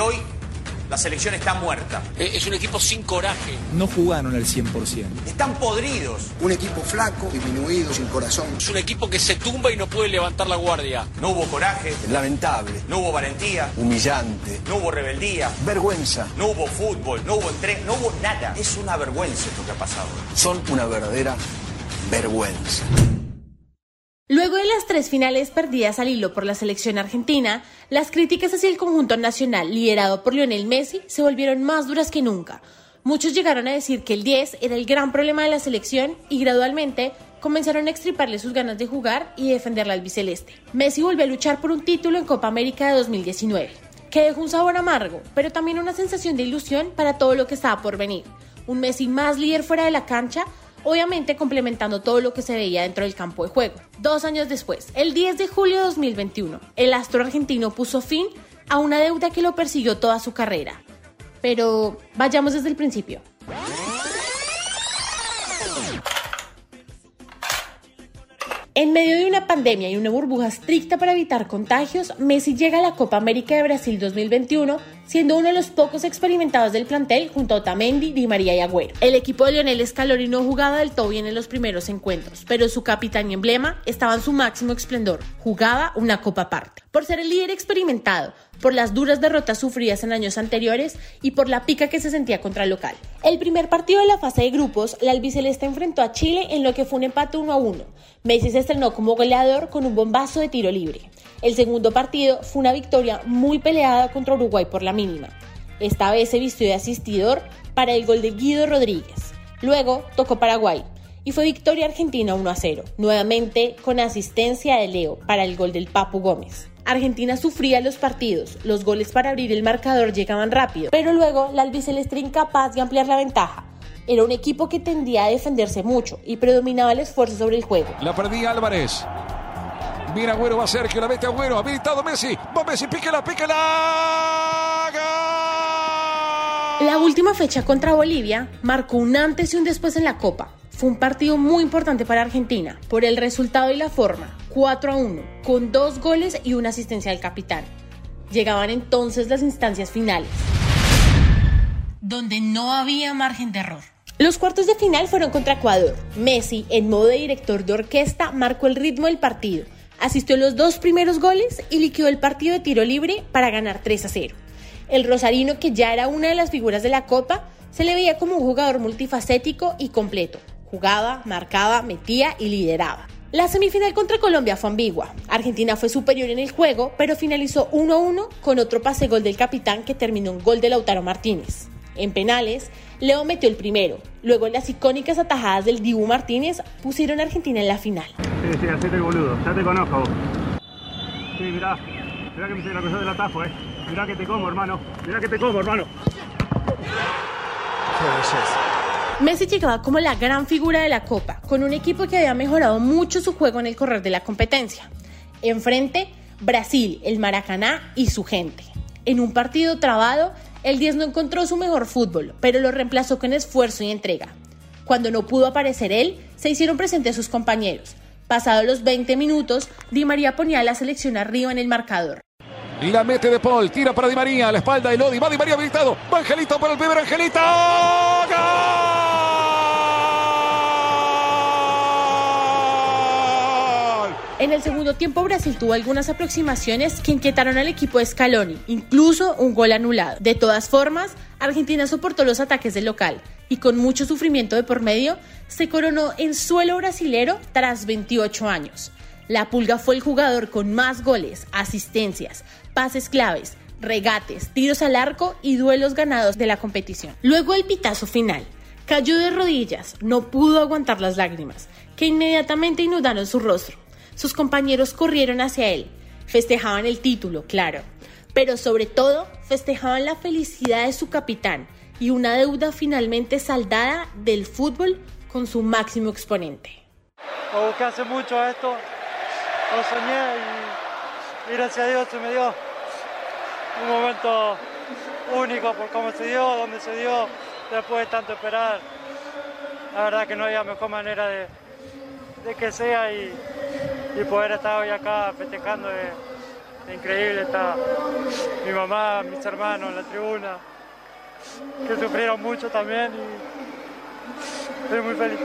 Hoy la selección está muerta. Eh, Es un equipo sin coraje. No jugaron al 100%. Están podridos. Un equipo flaco, disminuido, sin corazón. Es un equipo que se tumba y no puede levantar la guardia. No hubo coraje, Lamentable, no hubo valentía, humillante, no hubo rebeldía, vergüenza. no hubo fútbol, no hubo entrega, no hubo nada. Es una vergüenza esto que ha pasado. Son una verdadera vergüenza. Luego de las tres finales perdidas al hilo por la selección argentina, las críticas hacia el conjunto nacional liderado por Lionel Messi se volvieron más duras que nunca. Muchos llegaron a decir que el 10 era el gran problema de la selección y gradualmente comenzaron a extriparle sus ganas de jugar y defender la albiceleste. Messi volvió a luchar por un título en Copa América de 2019, que dejó un sabor amargo, pero también una sensación de ilusión para todo lo que estaba por venir. Un Messi más líder fuera de la cancha, obviamente complementando todo lo que se veía dentro del campo de juego. Dos años después, el 10 de julio de 2021, el astro argentino puso fin a una deuda que lo persiguió toda su carrera. Pero vayamos desde el principio. En medio de una pandemia y una burbuja estricta para evitar contagios, Messi llega a la Copa América de Brasil 2021, siendo uno de los pocos experimentados del plantel junto a Otamendi, Di María y Agüero. El equipo de Lionel Scaloni no jugaba del todo bien en los primeros encuentros, pero su capitán y emblema estaba en su máximo esplendor. Jugaba una copa aparte. Por ser el líder experimentado, por las duras derrotas sufridas en años anteriores y por la pica que se sentía contra el local. El primer partido de la fase de grupos, la albiceleste enfrentó a Chile en lo que fue un empate 1 a 1. Messi se estrenó como goleador con un bombazo de tiro libre. El segundo partido fue una victoria muy peleada contra Uruguay por la mínima. Esta vez se vistió de asistidor para el gol de Guido Rodríguez. Luego tocó Paraguay y fue victoria argentina 1 a 0, nuevamente con asistencia de Leo para el gol del Papu Gómez. Argentina sufría los partidos, los goles para abrir el marcador llegaban rápido, pero luego la albiceleste era incapaz de ampliar la ventaja. Era un equipo que tendía a defenderse mucho y predominaba el esfuerzo sobre el juego. La perdía Álvarez. Mira Agüero, va Sergio, la mete Agüero, habilitado Messi. Va Messi, píquela, píquela. ¡Gol! La última fecha contra Bolivia marcó un antes y un después en la Copa. Fue un partido muy importante para Argentina por el resultado y la forma, 4 a 1, con dos goles y una asistencia del capitán. Llegaban entonces las instancias finales, donde no había margen de error. Los cuartos de final fueron contra Ecuador. Messi, en modo de director de orquesta, marcó el ritmo del partido, asistió los dos primeros goles y liquidó el partido de tiro libre para ganar 3 a 0. El rosarino, que ya era una de las figuras de la Copa, se le veía como un jugador multifacético y completo. Jugaba, marcaba, metía y lideraba. La semifinal contra Colombia fue ambigua. Argentina fue superior en el juego, pero finalizó 1 a 1 con otro pase gol del capitán que terminó en gol de Lautaro Martínez. En penales, Leo metió el primero. Luego las icónicas atajadas del Dibu Martínez pusieron a Argentina en la final. Sí, sí, hacete el boludo, ya te conozco vos. Sí, mirá, mirá que me estoy la cosa del atajo, eh. Mirá que te como, hermano. Mirá que te como, hermano. Messi llegaba como la gran figura de la Copa, con un equipo que había mejorado mucho su juego en el correr de la competencia. Enfrente, Brasil, el Maracaná y su gente. En un partido trabado, el 10 no encontró su mejor fútbol, pero lo reemplazó con esfuerzo y entrega. Cuando no pudo aparecer él, se hicieron presentes sus compañeros. Pasados los 20 minutos, Di María ponía a la selección arriba en el marcador. La mete de Paul, tira para Di María, a la espalda de Lodi, va Di María habilitado, va Angelito para el primer Angelito. ¡Gol! En el segundo tiempo Brasil tuvo algunas aproximaciones que inquietaron al equipo de Scaloni, incluso un gol anulado. De todas formas, Argentina soportó los ataques del local y con mucho sufrimiento de por medio se coronó en suelo brasilero tras 28 años. La Pulga fue el jugador con más goles, asistencias, pases claves, regates, tiros al arco y duelos ganados de la competición. Luego el pitazo final. Cayó de rodillas, no pudo aguantar las lágrimas, que inmediatamente inundaron su rostro. Sus compañeros corrieron hacia él, festejaban el título, claro, pero sobre todo festejaban la felicidad de su capitán y una deuda finalmente saldada del fútbol con su máximo exponente. Lo busqué hace mucho esto, lo soñé y, gracias a Dios se me dio un momento único por cómo se dio, dónde se dio, después de tanto esperar. La verdad que no había mejor manera de, de que sea y, y poder estar hoy acá festejando es, increíble, está mi mamá, mis hermanos en la tribuna, que sufrieron mucho también y estoy muy feliz.